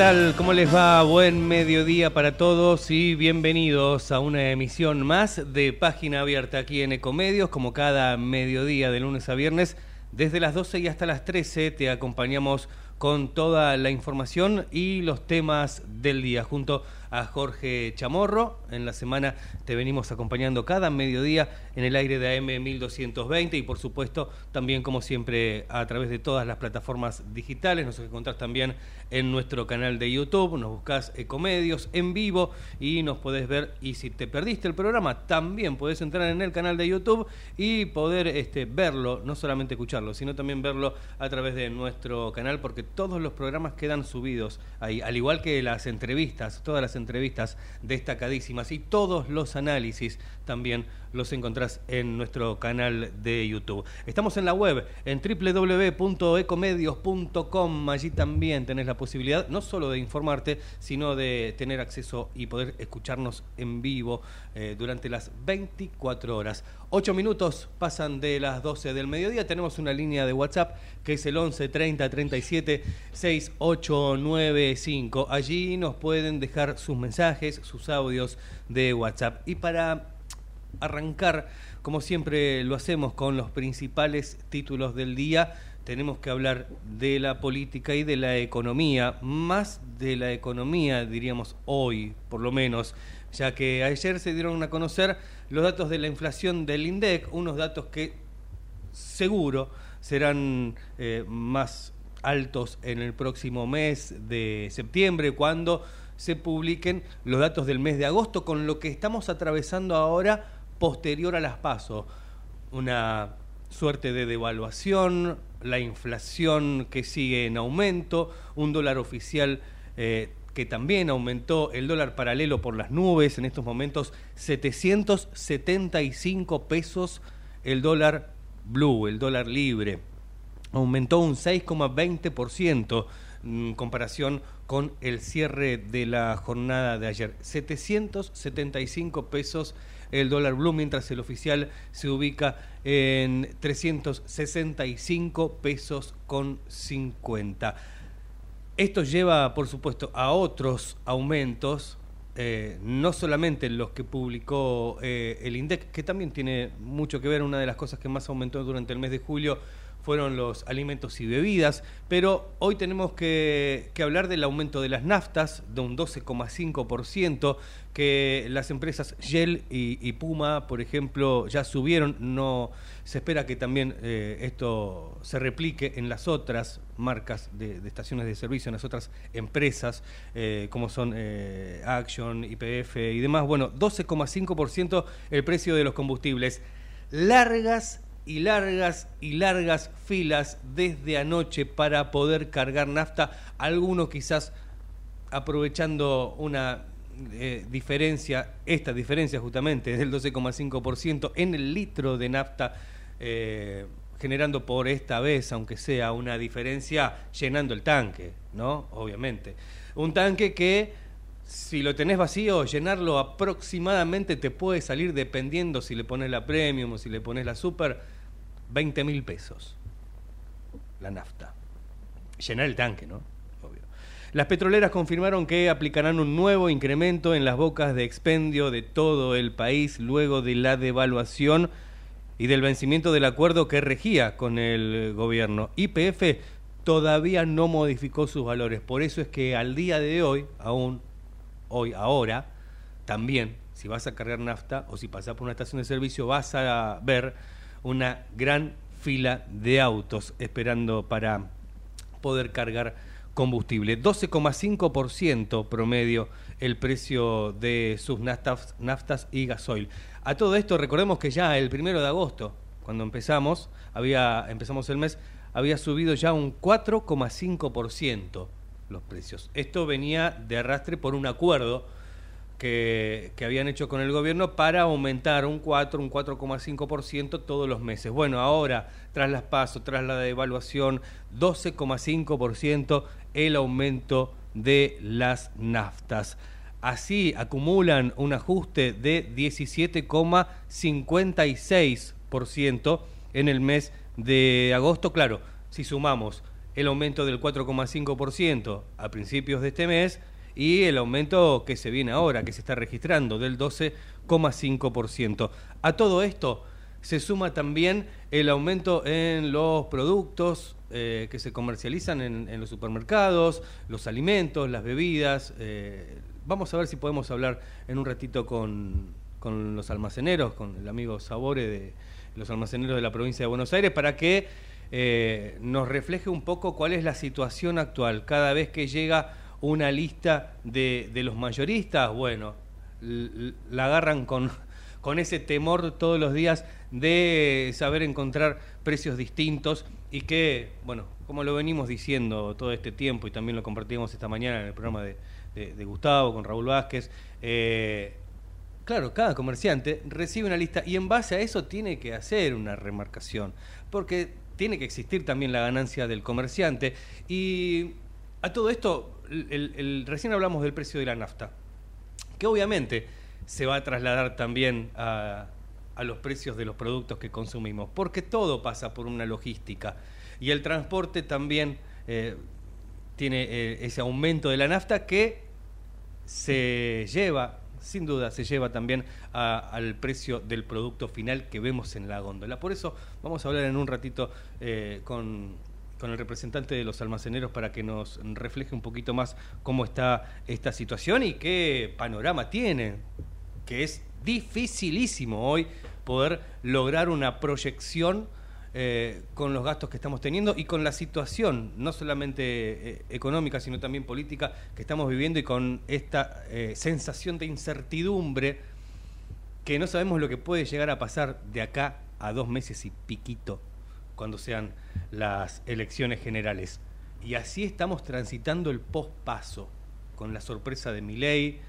Tal? ¿Cómo les va? Buen mediodía para todos y bienvenidos a una emisión más de Página Abierta aquí en Ecomedios, como cada mediodía de lunes a viernes. Desde las 12 y hasta las 13 te acompañamos con toda la información y los temas del día junto a Jorge Chamorro. En la semana te venimos acompañando cada mediodía en el aire de AM 1220 y por supuesto también como siempre a través de todas las plataformas digitales. Nos encontrás también en nuestro canal de YouTube, nos buscas Ecomedios en vivo y nos podés ver y si te perdiste el programa también podés entrar en el canal de YouTube y poder este, verlo, no solamente escucharlo, sino también verlo a través de nuestro canal porque todos los programas quedan subidos ahí, al igual que las entrevistas, todas las entrevistas destacadísimas y todos los análisis también los encontrás en nuestro canal de YouTube. Estamos en la web, en www.ecomedios.com. Allí también tenés la posibilidad no solo de informarte, sino de tener acceso y poder escucharnos en vivo eh, durante las 24 horas. Ocho minutos pasan de las 12 del mediodía. Tenemos una línea de WhatsApp que es el 11 30 37 6895. Allí nos pueden dejar sus mensajes, sus audios de WhatsApp. Y para arrancar, como siempre lo hacemos con los principales títulos del día, tenemos que hablar de la política y de la economía, más de la economía, diríamos hoy, por lo menos, ya que ayer se dieron a conocer los datos de la inflación del INDEC, unos datos que seguro serán eh, más altos en el próximo mes de septiembre, cuando se publiquen los datos del mes de agosto, con lo que estamos atravesando ahora posterior a las pasos. Una suerte de devaluación, la inflación que sigue en aumento, un dólar oficial eh, que también aumentó, el dólar paralelo por las nubes, en estos momentos 775 pesos el dólar blue, el dólar libre. Aumentó un 6,20% en comparación con el cierre de la jornada de ayer. 775 pesos el dólar blue, mientras el oficial se ubica en 365 pesos con 50. Esto lleva, por supuesto, a otros aumentos, eh, no solamente los que publicó eh, el INDEC, que también tiene mucho que ver, una de las cosas que más aumentó durante el mes de julio fueron los alimentos y bebidas, pero hoy tenemos que, hablar del aumento de las naftas de un 12,5%, que las empresas Shell y, Puma, por ejemplo, ya subieron, no se espera que también eh, esto se replique en las otras marcas de, estaciones de servicio, en las otras empresas, eh, como son eh, Action, IPF y demás. Bueno, 12,5% el precio de los combustibles. Largas y largas y largas filas desde anoche para poder cargar nafta, algunos quizás aprovechando una eh, diferencia, esta diferencia justamente del 12,5% en el litro de nafta, eh, generando por esta vez, aunque sea una diferencia, llenando el tanque, ¿no? Obviamente. Un tanque que si lo tenés vacío, llenarlo aproximadamente te puede salir, dependiendo si le pones la premium o si le pones la super, 20 mil pesos. La nafta. Llenar el tanque, ¿no? Obvio. Las petroleras confirmaron que aplicarán un nuevo incremento en las bocas de expendio de todo el país luego de la devaluación y del vencimiento del acuerdo que regía con el gobierno. YPF todavía no modificó sus valores, por eso es que al día de hoy, aún hoy, ahora, también, si vas a cargar nafta o si pasas por una estación de servicio, vas a ver una gran fila de autos esperando para poder cargar combustible. 12,5% promedio el precio de sus naftas, naftas y gasoil. A todo esto recordemos que ya el primero de agosto, cuando empezamos, había, empezamos el mes, había subido ya un 4,5% los precios. Esto venía de arrastre por un acuerdo que, que, habían hecho con el gobierno para aumentar un 4, un 4,5% todos los meses. Bueno, ahora, tras las pasos, tras la devaluación, 12,5% el aumento de las naftas. Así acumulan un ajuste de 17,56% en el mes de agosto. Claro, si sumamos el aumento del 4,5% a principios de este mes y el aumento que se viene ahora, que se está registrando, del 12,5%. A todo esto se suma también el aumento en los productos eh, que se comercializan en, los supermercados, los alimentos, las bebidas. Eh, vamos a ver si podemos hablar en un ratito con, con los almaceneros, con el amigo Sabore de los almaceneros de la provincia de Buenos Aires, para que eh, nos refleje un poco cuál es la situación actual. Cada vez que llega una lista de, de los mayoristas, bueno, la agarran con, con ese temor todos los días de saber encontrar precios distintos y que, bueno, como lo venimos diciendo todo este tiempo y también lo compartimos esta mañana en el programa de, Gustavo con Raúl Vázquez, eh, claro, cada comerciante recibe una lista y en base a eso tiene que hacer una remarcación, porque tiene que existir también la ganancia del comerciante. Y a todo esto, recién hablamos del precio de la nafta, que obviamente se va a trasladar también a, a los precios de los productos que consumimos, porque todo pasa por una logística y el transporte también eh, tiene eh, ese aumento de la nafta que se lleva, sin duda, se lleva también al precio del producto final que vemos en la góndola. Por eso vamos a hablar en un ratito eh, con, con el representante de los almaceneros para que nos refleje un poquito más cómo está esta situación y qué panorama tiene, que es dificilísimo hoy poder lograr una proyección eh, con los gastos que estamos teniendo y con la situación, no solamente eh, económica, sino también política que estamos viviendo y con esta eh, sensación de incertidumbre que no sabemos lo que puede llegar a pasar de acá a dos meses y piquito cuando sean las elecciones generales. Y así estamos transitando el pospaso, con la sorpresa de mi ley,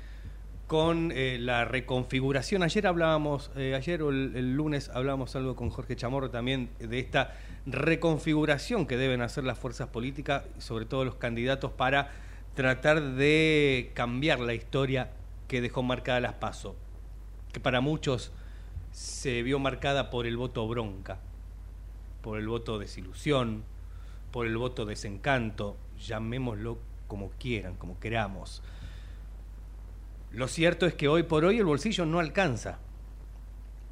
con eh, la reconfiguración. Ayer hablábamos, eh, ayer o el, lunes hablábamos algo con Jorge Chamorro también de esta reconfiguración que deben hacer las fuerzas políticas, sobre todo los candidatos, para tratar de cambiar la historia que dejó marcada las PASO, que para muchos se vio marcada por el voto bronca, por el voto desilusión, por el voto desencanto, llamémoslo como quieran, como queramos lo cierto es que hoy por hoy el bolsillo no alcanza.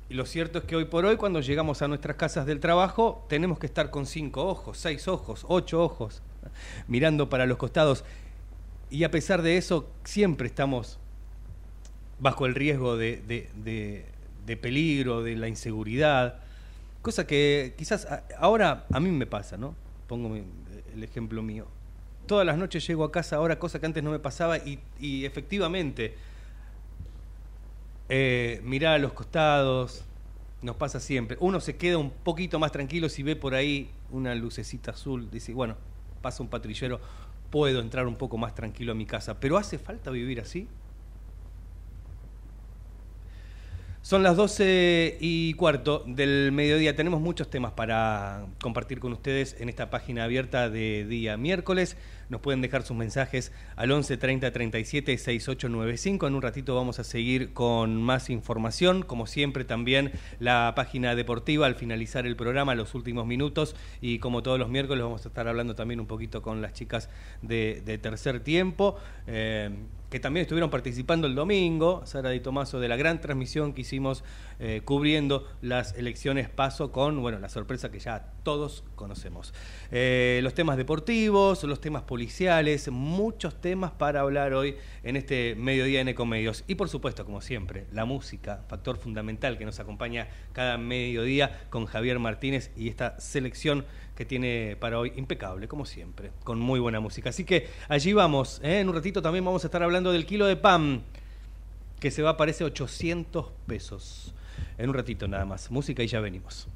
Y lo cierto es que hoy por hoy cuando llegamos a nuestras casas del trabajo tenemos que estar con cinco ojos, seis ojos, ocho ojos, mirando para los costados. Y a pesar de eso siempre estamos bajo el riesgo de, peligro, de la inseguridad. Cosa que quizás ahora a mí me pasa, ¿no? Pongo el ejemplo mío. Todas las noches llego a casa ahora, cosa que antes no me pasaba, y efectivamente eh, a los costados, nos pasa siempre. Uno se queda un poquito más tranquilo si ve por ahí una lucecita azul, dice, bueno, pasa un patrillero, puedo entrar un poco más tranquilo a mi casa. Pero ¿hace falta vivir así? Son las 12 y cuarto del mediodía. Tenemos muchos temas para compartir con ustedes en esta página abierta de día miércoles. Nos pueden dejar sus mensajes al 11 30 37 6895. En un ratito vamos a seguir con más información. Como siempre, también la página deportiva al finalizar el programa, los últimos minutos. Y como todos los miércoles, vamos a estar hablando también un poquito con las chicas de, tercer tiempo. Eh, que también estuvieron participando el domingo, Sara Di Tomaso, de la gran transmisión que hicimos eh, cubriendo las elecciones paso con, bueno, la sorpresa que ya todos conocemos. Eh, los temas deportivos, los temas policiales, muchos temas para hablar hoy en este mediodía en Ecomedios. Y por supuesto, como siempre, la música, factor fundamental que nos acompaña cada mediodía con Javier Martínez y esta selección que tiene para hoy impecable, como siempre, con muy buena música. Así que allí vamos. ¿eh? En un ratito también vamos a estar hablando del kilo de pan, que se va, parece, 800 pesos. En un ratito nada más. Música y ya venimos.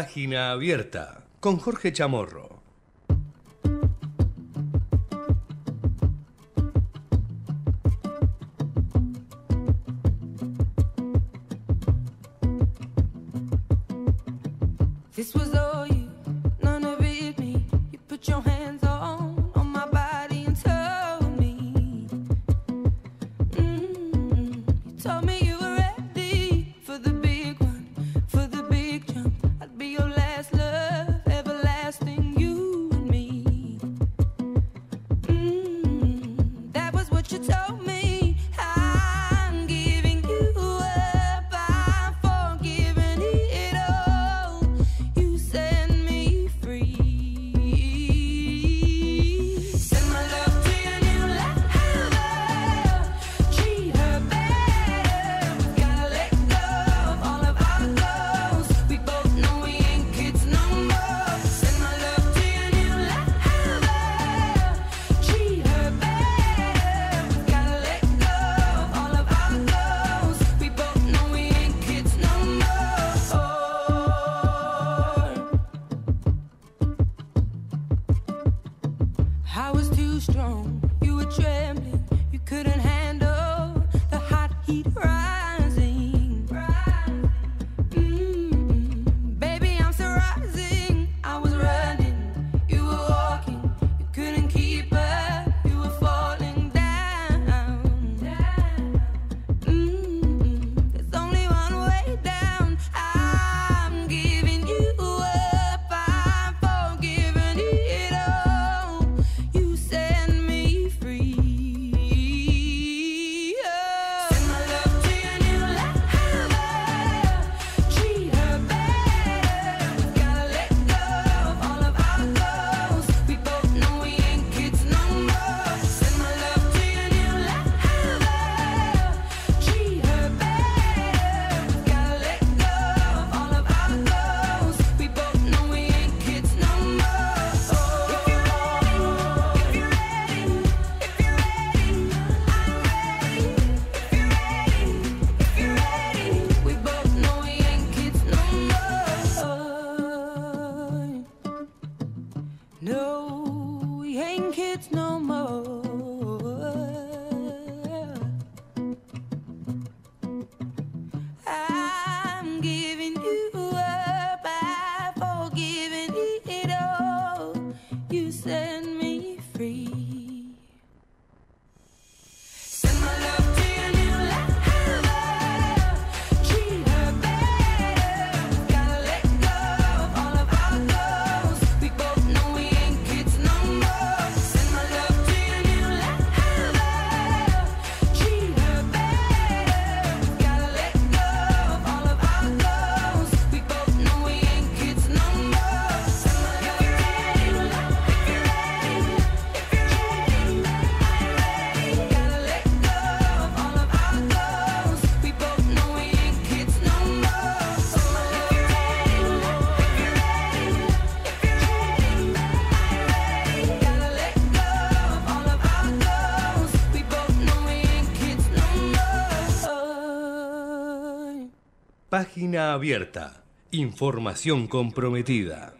Página Abierta con Jorge Chamorro. This was all you, none of it me. You put your hands on on my body and told me. Mm -hmm. you told me. You Página abierta. Información comprometida.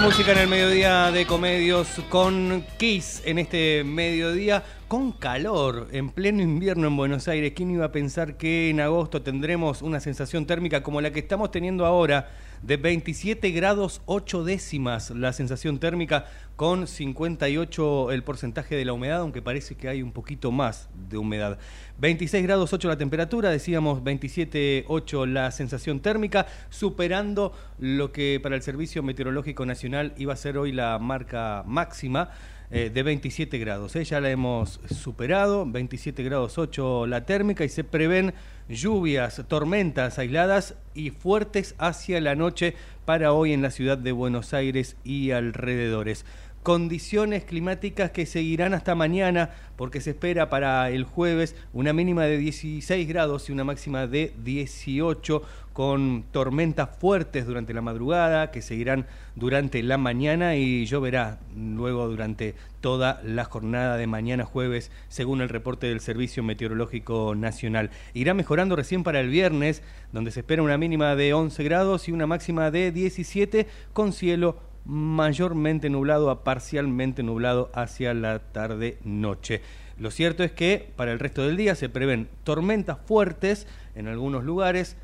Música en el mediodía de comedios con Kiss en este mediodía con calor en pleno invierno en Buenos Aires. ¿Quién iba a pensar que en agosto tendremos una sensación térmica como la que estamos teniendo ahora? De 27 grados 8 décimas la sensación térmica con 58 el porcentaje de la humedad, aunque parece que hay un poquito más de humedad. 26 grados 8 la temperatura, decíamos 27 8 la sensación térmica, superando lo que para el Servicio Meteorológico Nacional iba a ser hoy la marca máxima. Eh, de 27 grados. ¿eh? Ya la hemos superado, 27 grados 8 la térmica y se prevén lluvias, tormentas aisladas y fuertes hacia la noche para hoy en la ciudad de Buenos Aires y alrededores condiciones climáticas que seguirán hasta mañana porque se espera para el jueves una mínima de 16 grados y una máxima de 18 con tormentas fuertes durante la madrugada que seguirán durante la mañana y lloverá luego durante toda la jornada de mañana jueves según el reporte del Servicio Meteorológico Nacional. Irá mejorando recién para el viernes donde se espera una mínima de 11 grados y una máxima de 17 con cielo mayormente nublado a parcialmente nublado hacia la tarde-noche. Lo cierto es que para el resto del día se prevén tormentas fuertes en algunos lugares,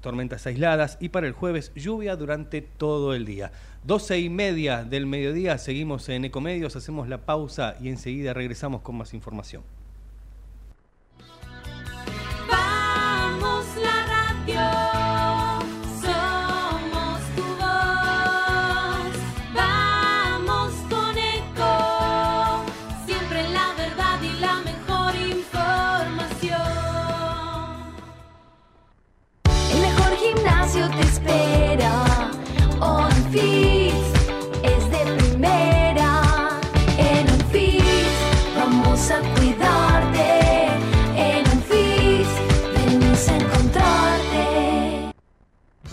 tormentas aisladas y para el jueves lluvia durante todo el día. 12 y media del mediodía seguimos en Ecomedios, hacemos la pausa y enseguida regresamos con más información.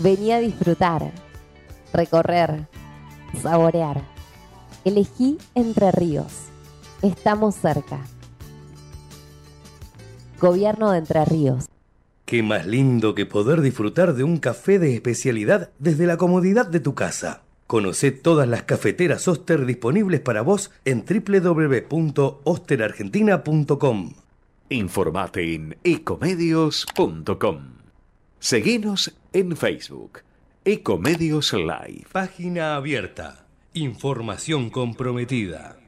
Vení a disfrutar, recorrer, saborear. Elegí Entre Ríos. Estamos cerca. Gobierno de Entre Ríos. Qué más lindo que poder disfrutar de un café de especialidad desde la comodidad de tu casa. Conoce todas las cafeteras Oster disponibles para vos en www.osterargentina.com. Informate en ecomedios.com. Seguinos en Facebook. Ecomedios Live. Página abierta. Información comprometida.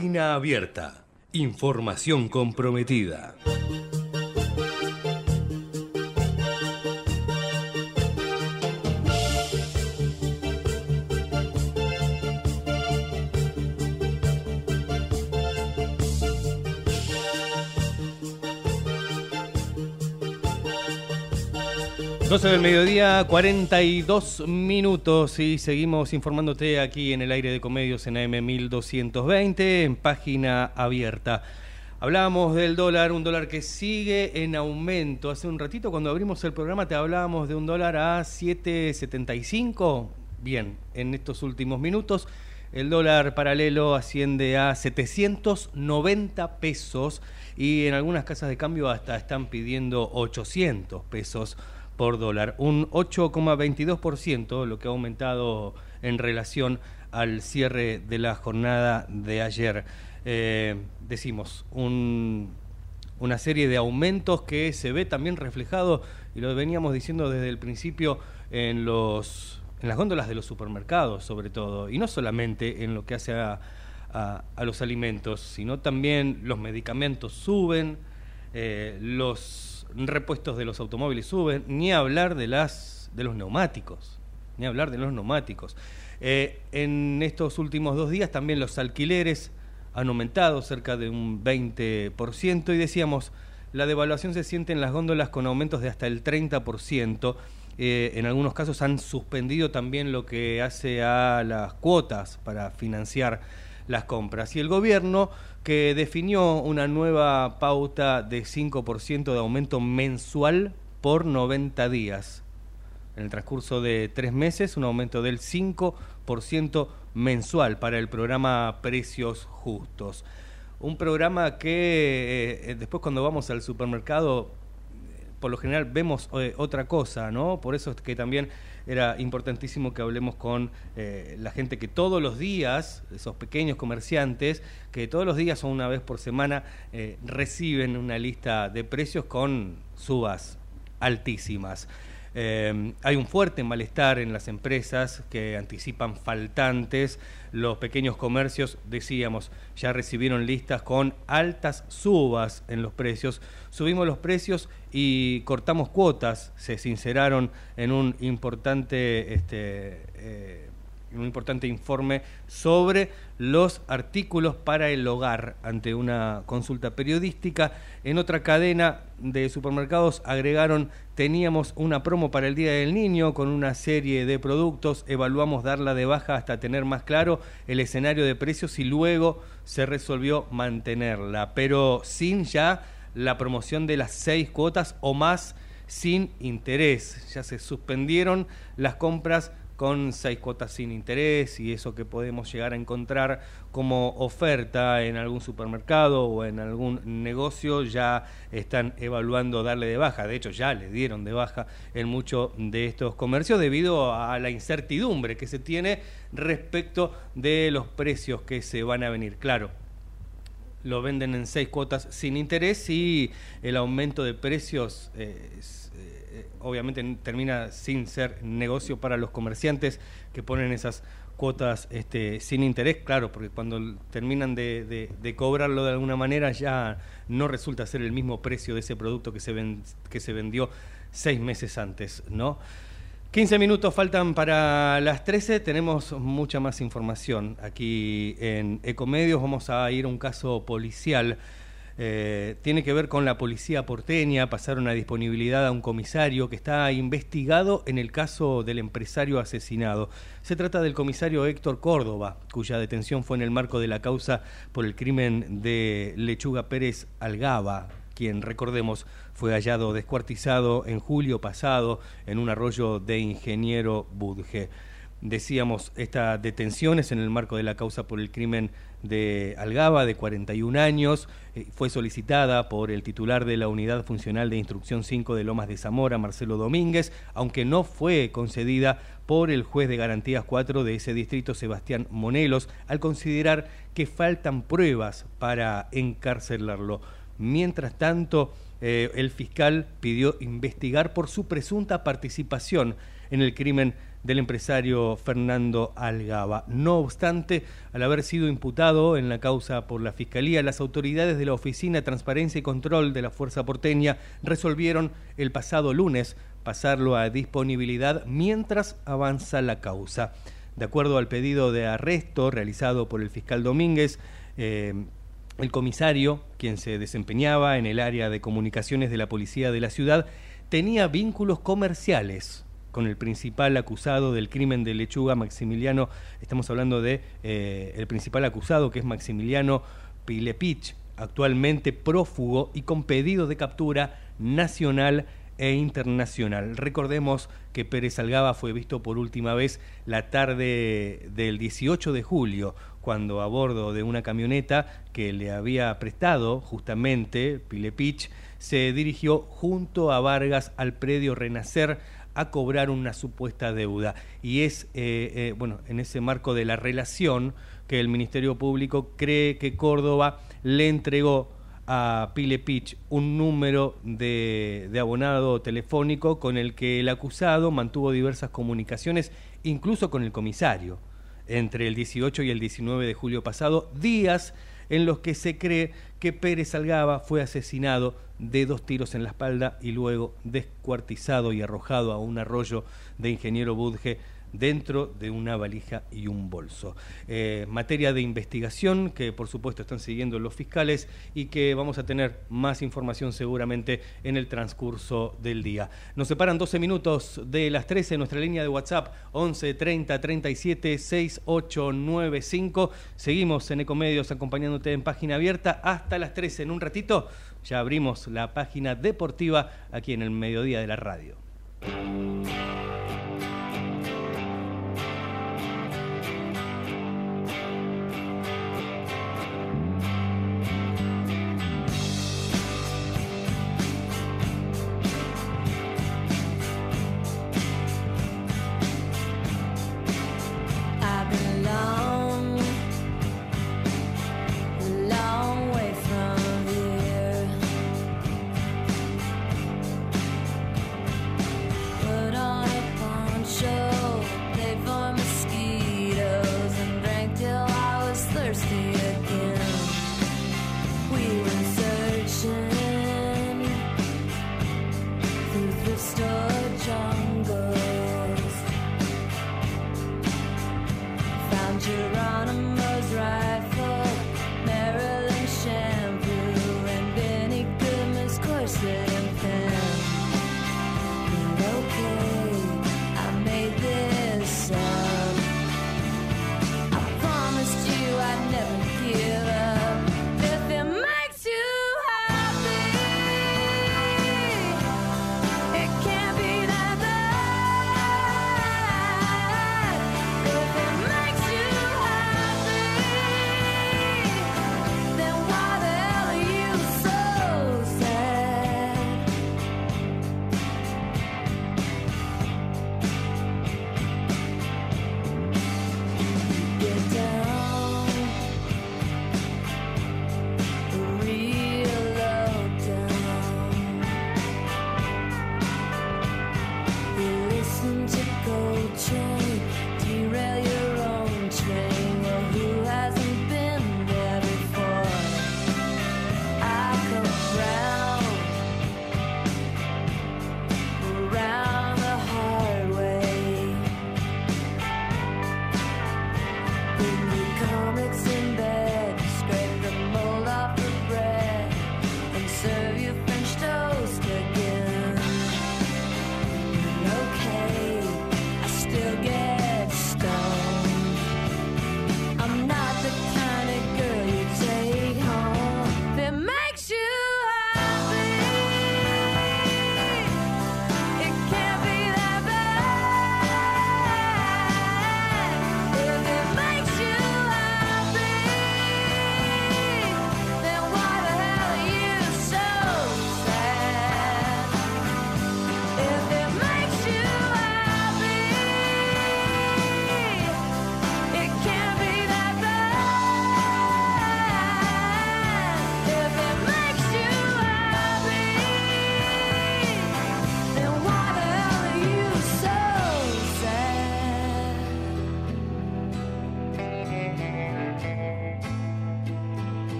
Página abierta. Información comprometida. 12 del mediodía, 42 minutos y seguimos informándote aquí en el aire de comedios en AM 1220 en página abierta. Hablábamos del dólar, un dólar que sigue en aumento. Hace un ratito cuando abrimos el programa te hablábamos de un dólar a 7.75. Bien, en estos últimos minutos el dólar paralelo asciende a 790 pesos y en algunas casas de cambio hasta están pidiendo 800 pesos por dólar, un 8,22%, lo que ha aumentado en relación al cierre de la jornada de ayer. Eh, decimos, una serie de aumentos que se ve también reflejado, y lo veníamos diciendo desde el principio, en, los, en las góndolas de los supermercados, sobre todo, y no solamente en lo que hace a, los alimentos, sino también los medicamentos suben, eh, los repuestos de los automóviles suben, ni hablar de, las, de los neumáticos, ni hablar de los neumáticos. Eh, en estos últimos dos días también los alquileres han aumentado cerca de un 20% y decíamos, la devaluación se siente en las góndolas con aumentos de hasta el 30%. Eh, en algunos casos han suspendido también lo que hace a las cuotas para financiar las compras. Y el gobierno que definió una nueva pauta de 5% de aumento mensual por 90 días. En el transcurso de tres meses, un aumento del 5% mensual para el programa Precios Justos. Un programa que eh, después cuando vamos al supermercado, por lo general vemos eh, otra cosa, ¿no? Por eso es que también era importantísimo que hablemos con eh, la gente que todos los días, esos pequeños comerciantes, que todos los días o una vez por semana eh, reciben una lista de precios con subas altísimas. Eh, hay un fuerte malestar en las empresas que anticipan faltantes. Los pequeños comercios, decíamos, ya recibieron listas con altas subas en los precios. Subimos los precios y cortamos cuotas. Se sinceraron en un importante este, eh, un importante informe sobre los artículos para el hogar ante una consulta periodística. En otra cadena de supermercados agregaron, teníamos una promo para el Día del Niño con una serie de productos, evaluamos darla de baja hasta tener más claro el escenario de precios y luego se resolvió mantenerla, pero sin ya la promoción de las seis cuotas o más sin interés. Ya se suspendieron las compras con seis cuotas sin interés y eso que podemos llegar a encontrar como oferta en algún supermercado o en algún negocio ya están evaluando darle de baja. De hecho, ya le dieron de baja en muchos de estos comercios debido a la incertidumbre que se tiene respecto de los precios que se van a venir. Claro, lo venden en seis cuotas sin interés y el aumento de precios eh, eh, obviamente termina sin ser negocio para los comerciantes que ponen esas cuotas este, sin interés, claro, porque cuando terminan de, cobrarlo de alguna manera ya no resulta ser el mismo precio de ese producto que se, que se vendió seis meses antes, ¿no? 15 minutos faltan para las 13, tenemos mucha más información aquí en Ecomedios, vamos a ir a un caso policial eh, tiene que ver con la policía porteña, pasaron a disponibilidad a un comisario que está investigado en el caso del empresario asesinado. Se trata del comisario Héctor Córdoba, cuya detención fue en el marco de la causa por el crimen de Lechuga Pérez Algaba, quien, recordemos, fue hallado descuartizado en julio pasado en un arroyo de Ingeniero Budge. Decíamos, esta detención es en el marco de la causa por el crimen de Algaba, de 41 años, eh, fue solicitada por el titular de la Unidad Funcional de Instrucción 5 de Lomas de Zamora, Marcelo Domínguez, aunque no fue concedida por el juez de garantías 4 de ese distrito, Sebastián Monelos, al considerar que faltan pruebas para encarcelarlo. Mientras tanto, eh, el fiscal pidió investigar por su presunta participación en el crimen del empresario Fernando Algaba. No obstante, al haber sido imputado en la causa por la Fiscalía, las autoridades de la Oficina Transparencia y Control de la Fuerza Porteña resolvieron el pasado lunes pasarlo a disponibilidad mientras avanza la causa. De acuerdo al pedido de arresto realizado por el fiscal Domínguez, eh, el comisario, quien se desempeñaba en el área de comunicaciones de la policía de la ciudad, tenía vínculos comerciales con el principal acusado del crimen de Lechuga, Maximiliano, estamos hablando de eh, el principal acusado que es Maximiliano Pilepich, actualmente prófugo y con pedido de captura nacional e internacional. Recordemos que Pérez Algaba fue visto por última vez la tarde del 18 de julio, cuando a bordo de una camioneta que le había prestado justamente Pilepich, se dirigió junto a Vargas al predio Renacer a cobrar una supuesta deuda. Y es, eh, eh, bueno, en ese marco de la relación que el Ministerio Público cree que Córdoba le entregó a Pile Pitch un número de, de, abonado telefónico con el que el acusado mantuvo diversas comunicaciones, incluso con el comisario, entre el 18 y el 19 de julio pasado, días en los que se cree que Pérez Algaba fue asesinado de dos tiros en la espalda y luego descuartizado y arrojado a un arroyo de Ingeniero Budge dentro de una valija y un bolso. Eh, materia de investigación que por supuesto están siguiendo los fiscales y que vamos a tener más información seguramente en el transcurso del día. Nos separan 12 minutos de las 13 en nuestra línea de WhatsApp 11 30 37 6895. Seguimos en Ecomedios acompañándote en página abierta hasta las 13 en un ratito. Ya abrimos la página deportiva aquí en el mediodía de la radio.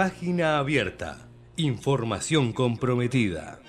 Página abierta. Información comprometida.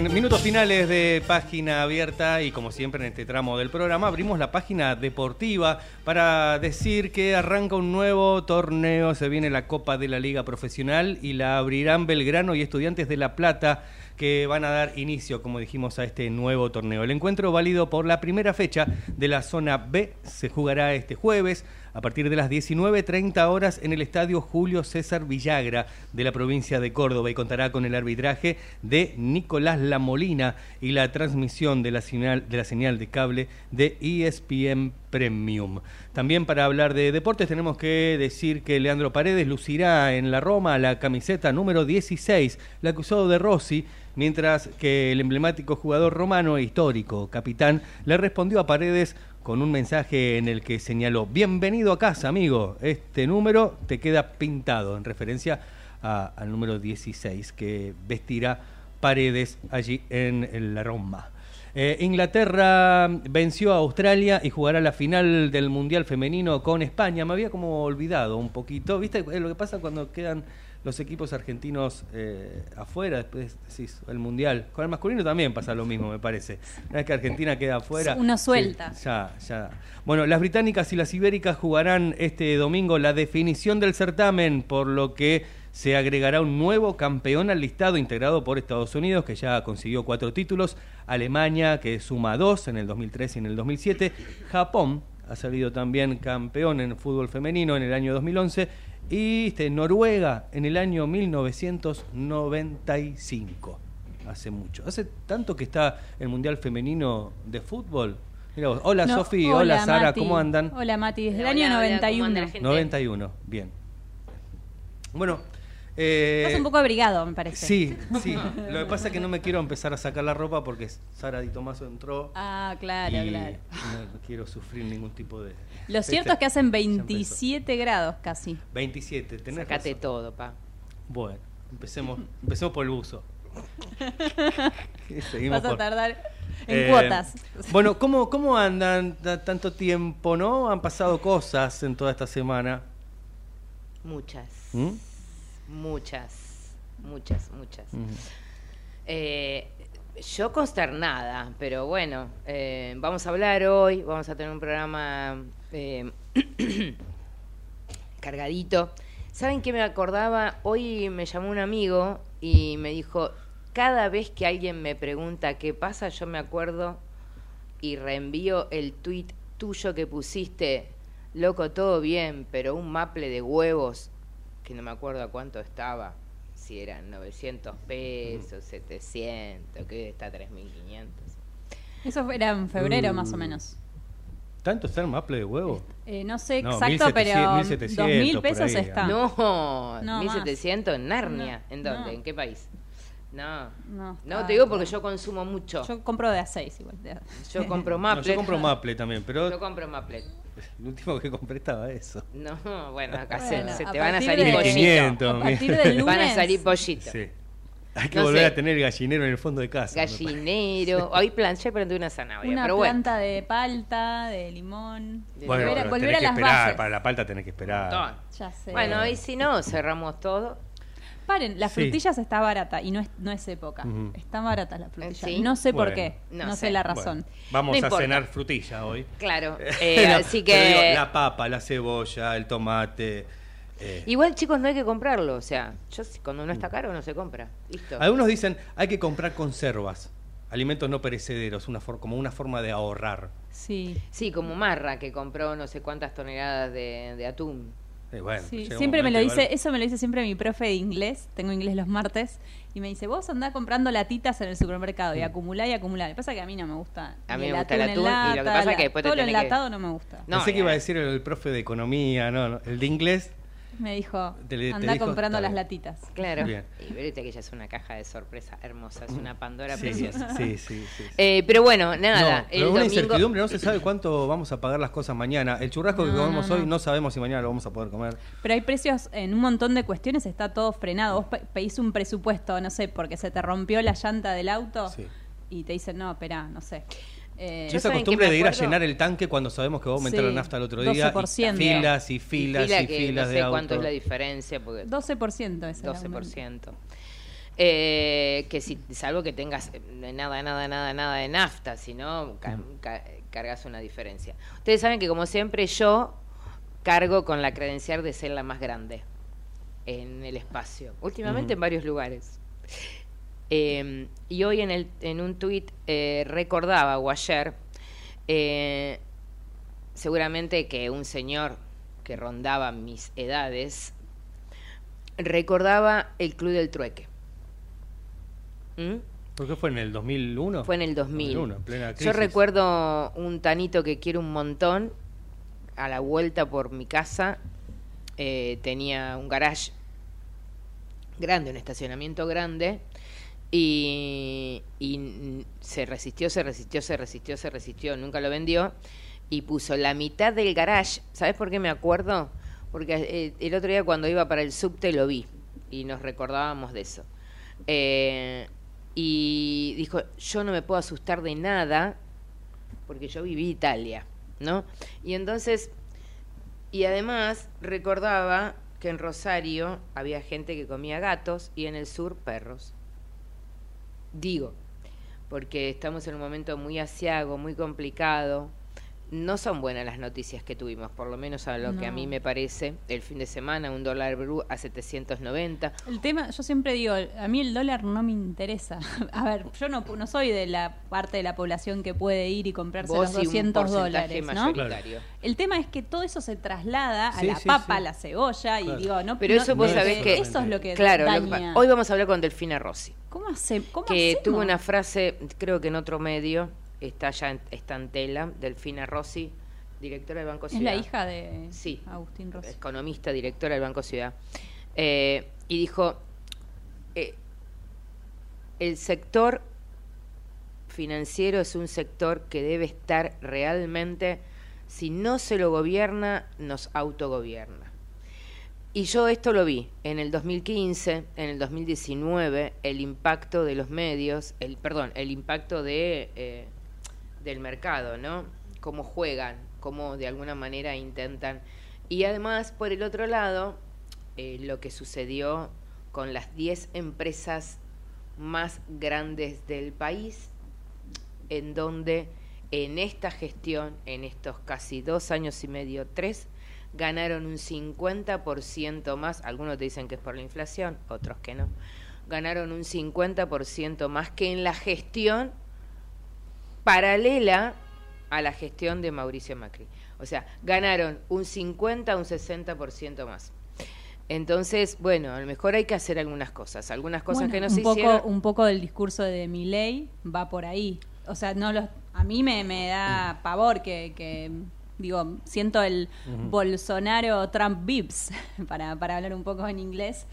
Bien, minutos finales de página abierta y como siempre en este tramo del programa abrimos la página deportiva para decir que arranca un nuevo torneo, se viene la Copa de la Liga Profesional y la abrirán Belgrano y Estudiantes de La Plata que van a dar inicio, como dijimos, a este nuevo torneo. El encuentro válido por la primera fecha de la zona B se jugará este jueves a partir de las 19.30 horas en el Estadio Julio César Villagra de la provincia de Córdoba y contará con el arbitraje de Nicolás Lamolina y la transmisión de la señal de, la señal de cable de ESPN Premium. También para hablar de deportes tenemos que decir que Leandro Paredes lucirá en la Roma la camiseta número 16, la acusado de Rossi, mientras que el emblemático jugador romano e histórico capitán le respondió a Paredes con un mensaje en el que señaló, bienvenido a casa, amigo, este número te queda pintado, en referencia al número 16 que vestirá Paredes allí en, la Roma. Eh, Inglaterra venció a Australia y jugará la final del Mundial Femenino con España. Me había como olvidado un poquito. ¿Viste lo que pasa cuando quedan los equipos argentinos eh, afuera? Después decís, el Mundial. Con el masculino también pasa lo mismo, me parece. Una vez que Argentina queda afuera. Uno suelta. sí, ya, ya. Bueno, las británicas y las ibéricas jugarán este domingo la definición del certamen, por lo que se agregará un nuevo campeón al listado integrado por Estados Unidos, que ya consiguió cuatro títulos, Alemania, que suma dos en el 2003 y en el 2007, Japón ha salido también campeón en fútbol femenino en el año 2011 y este, Noruega en el año 1995. Hace mucho. Hace tanto que está el Mundial Femenino de Fútbol. Mirá vos. Hola No, Sofi, hola, Sara, Mati. ¿cómo andan? Hola Mati, desde el Hola, año hola, ¿cómo 91. anda la gente? 91, bien. Bueno, eh, Estás un poco abrigado, me parece. Sí, sí. Lo que pasa es que no me quiero empezar a sacar la ropa porque Sara Di Tomaso entró. Ah, claro, y claro. No quiero sufrir ningún tipo de. Lo cierto Este, es que hacen ya empezó. 27 grados casi. 27, tenés Sacate razón. todo, pa. Bueno, empecemos, empecemos por el buzo. Vas a por- tardar en Eh, cuotas. Bueno, ¿cómo, ¿cómo andan ta- tanto tiempo, no? Han pasado cosas en toda esta semana. Muchas. ¿Mm? Muchas. Muchas, muchas. Eh, yo consternada, pero bueno, eh, vamos a hablar hoy, vamos a tener un programa eh, cargadito. ¿Saben qué me acordaba? Hoy me llamó un amigo y me dijo, cada vez que alguien me pregunta qué pasa, yo me acuerdo y reenvío el tweet tuyo que pusiste, loco, todo bien, pero un maple de huevos, que no me acuerdo a cuánto estaba, si eran 900 pesos, 700, que está 3500. Eso era en febrero Uh. más o menos. ¿Tanto está el maple de huevo? Eh, no sé No, exacto, 1700, pero 1700 2000 por pesos ahí, está. No, No, 1700 en Narnia. No, ¿En dónde? no. ¿En qué país? No. No, te digo porque yo consumo mucho. Yo, Yo compro de a 6 igual. de a- compro No, Maple. yo compro maple también, pero Yo compro Maple. el último que compré estaba eso. No, bueno, acá se- Bueno, se, te van a salir de- pollitos. 1500. A partir del lunes. Van a salir pollitos. Sí. Hay que No volver sé. a tener gallinero en el fondo de casa. Gallinero. Hoy planché planté una zanahoria. Una pero bueno. planta de palta, de limón. De Bueno, volver a, volver tenés a que las esperar, bases. para la palta tenés que esperar. Ya sé. Bueno, y si no, cerramos todo. Paren, las Sí. frutillas está barata y no es, no es época. Ujú. Están baratas las frutillas. ¿Sí? No sé por qué. No No, sé. sé la Bueno, razón. vamos No a importa. cenar frutilla hoy. Claro. eh, No, así digo, que. la papa, la cebolla, el tomate. eh. Igual, chicos, no hay que comprarlo. O sea, yo cuando no está caro, no se compra. Listo. Algunos dicen hay que comprar conservas, alimentos no perecederos, una for- como una forma de ahorrar. Sí. Sí, como Marra, que compró no sé cuántas toneladas de, de atún. Eh, bueno, Sí, siempre me lo dice, igual- eso me lo dice siempre mi profe de inglés, tengo inglés los martes, y me dice, vos andás comprando latitas en el supermercado y acumulá y acumulá. Me pasa que a mí no me gusta. A mí el me gusta el atún, y lo que pasa es la- que después te Todo lo tenés que- enlatado no me gusta. No, Pensé que iba a eh. decir el profe de economía, no, no, el de inglés. Me dijo, Te dijo, comprando las latitas. Claro. Bien. Y viste que ella es una caja de sorpresa hermosa, es una Pandora Sí, preciosa. sí, sí, sí. Eh, pero bueno, nada, No, el pero una domingo. incertidumbre, no se sabe cuánto vamos a pagar las cosas mañana. El churrasco que comemos no, no. hoy no sabemos si mañana lo vamos a poder comer. Pero hay precios en un montón de cuestiones, está todo frenado. Vos pe- pedís un presupuesto, no sé, porque se te rompió la llanta del auto Sí. y te dicen, no, espera, no sé. Eh, Yo Esa costumbre de ir a llenar el tanque cuando sabemos que va a aumentar Sí, la nafta el otro día. y 12%. filas y filas y, fila filas no de sé cuánto es la diferencia, porque 12% es el 12%. Eh, que si, salvo que tengas eh, nada, nada, nada, nada de nafta, si no, ca- ca- cargas una diferencia. Ustedes saben que como siempre yo cargo con la credencial de ser la más grande en el espacio, últimamente en varios lugares. Eh, y hoy en, el, en un tuit eh, recordaba, o ayer, eh, seguramente que un señor que rondaba mis edades recordaba el Club del Trueque. ¿Mm? ¿Por qué fue en el 2001? Fue en el 2000. 2001, en plena Yo recuerdo un tanito que quiero un montón, a la vuelta por mi casa, eh, tenía un garage grande, un estacionamiento grande, y, se resistió, se resistió, se resistió, se resistió, nunca lo vendió, y puso la mitad del garage. ¿Sabes por qué me acuerdo? Porque eh, el otro día cuando iba para el subte lo vi, y nos recordábamos de eso. Eh, y dijo, yo no me puedo asustar de nada porque yo viví Italia, ¿no? Y entonces, y además recordaba que en Rosario había gente que comía gatos y en el sur perros. Digo, porque estamos en un momento muy asiago, muy complicado, no son buenas las noticias que tuvimos, por lo menos a lo que a mí me parece. El fin de semana, un dólar blue a 790. El tema, yo siempre digo, a mí el dólar no me interesa. A ver, yo no, no soy de la parte de la población que puede ir y comprarse Vos los y un 200 porcentaje dólares, ¿no? El tema es que todo eso se traslada a Sí, la sí, papa, a la cebolla Claro. y digo, no Pero no- eso vos no- sabés que... eso es lo que Claro, lo que daña. hoy vamos a hablar con Delfina Rossi, ¿Cómo hace? ¿Cómo que hacemos? tuvo una frase, creo que en otro medio, está ya en, está en tela, Delfina Rossi, directora del Banco Es Ciudad. la hija de Sí. Agustín Rossi. economista, directora del Banco Ciudad, eh, y dijo, eh, el sector financiero es un sector que debe estar realmente, si no se lo gobierna, nos autogobierna. Y yo esto lo vi en el 2015, en el 2019, el impacto de los medios, el perdón, el impacto de eh, del mercado, ¿no? Cómo juegan, cómo de alguna manera intentan. Y además, por el otro lado, eh, lo que sucedió con las 10 empresas más grandes del país, en donde en esta gestión, en estos casi dos años y medio, tres, ganaron un 50% más, algunos te dicen que es por la inflación, otros que no, ganaron un 50% más que en la gestión paralela a la gestión de Mauricio Macri. O sea, ganaron un 50, un 60% más. Entonces, bueno, a lo mejor hay que hacer algunas cosas, algunas cosas Bueno, que no se poco, hicieron. Un poco del discurso de Milei va por ahí. O sea, no los, a mí me, me da pavor que, que, digo, siento el Bolsonaro Trump Vips, para, para hablar un poco en inglés,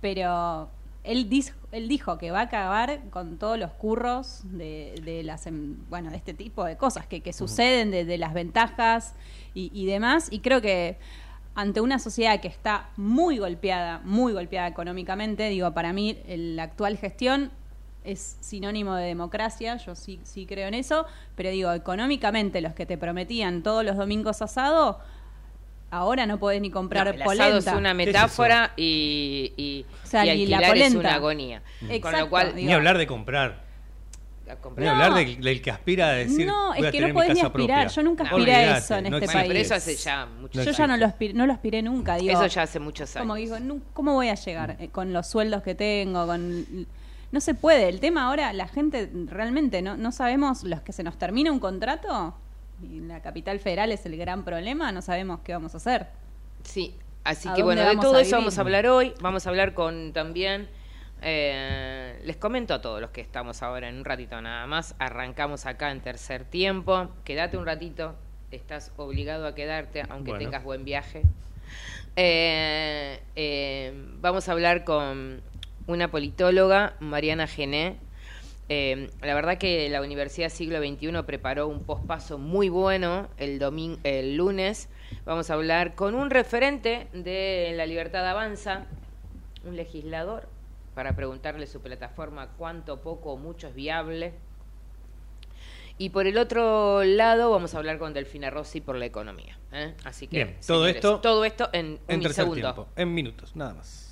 pero él, dis- él dijo que va a acabar con todos los curros de, de las em- bueno de este tipo de cosas que, que suceden de, de las ventajas y, y demás. Y creo que ante una sociedad que está muy golpeada muy golpeada económicamente digo para mí el- la actual gestión es sinónimo de democracia, yo sí, sí creo en eso, pero digo, económicamente los que te prometían todos los domingos asado, ahora no podés ni comprar No, el polenta. asado es una es metáfora y, y, O sea, y y la alquilar es polenta. una agonía. Con lo cual, Ni hablar de comprar. Ni No. hablar del, del que aspira a decir. No, es que no podés ni aspirar. propia. Yo nunca No, aspiré a eso en no este pero país. eso hace ya muchos Yo ya no lo, aspiré, no lo aspiré nunca. Digo, Eso ya hace muchos años. Como digo, ¿cómo voy a llegar eh, con los sueldos que tengo? con No se puede. El tema ahora, la gente realmente no, no sabemos los que se nos termina un contrato. Y la capital federal es el gran problema. No sabemos qué vamos a hacer. Sí, así ¿A que bueno, de todo eso vamos a hablar hoy. Vamos a hablar con también. eh, les comento a todos los que estamos ahora en un ratito nada más. Arrancamos acá en tercer tiempo. Quédate un ratito. Estás obligado a quedarte, aunque Bueno. tengas buen viaje. Eh, eh, vamos a hablar con una politóloga, Mariana Gené. Eh, la verdad que la Universidad Siglo XXI preparó un pospaso muy bueno el, domin- el lunes. Vamos a hablar con un referente de La Libertad Avanza, un legislador, para preguntarle su plataforma cuánto, poco o mucho es viable. Y por el otro lado vamos a hablar con Delfina Rossi por la economía. ¿eh? Así que, Bien, todo esto todo esto en, En un tercer segundo. tiempo. En minutos, nada más.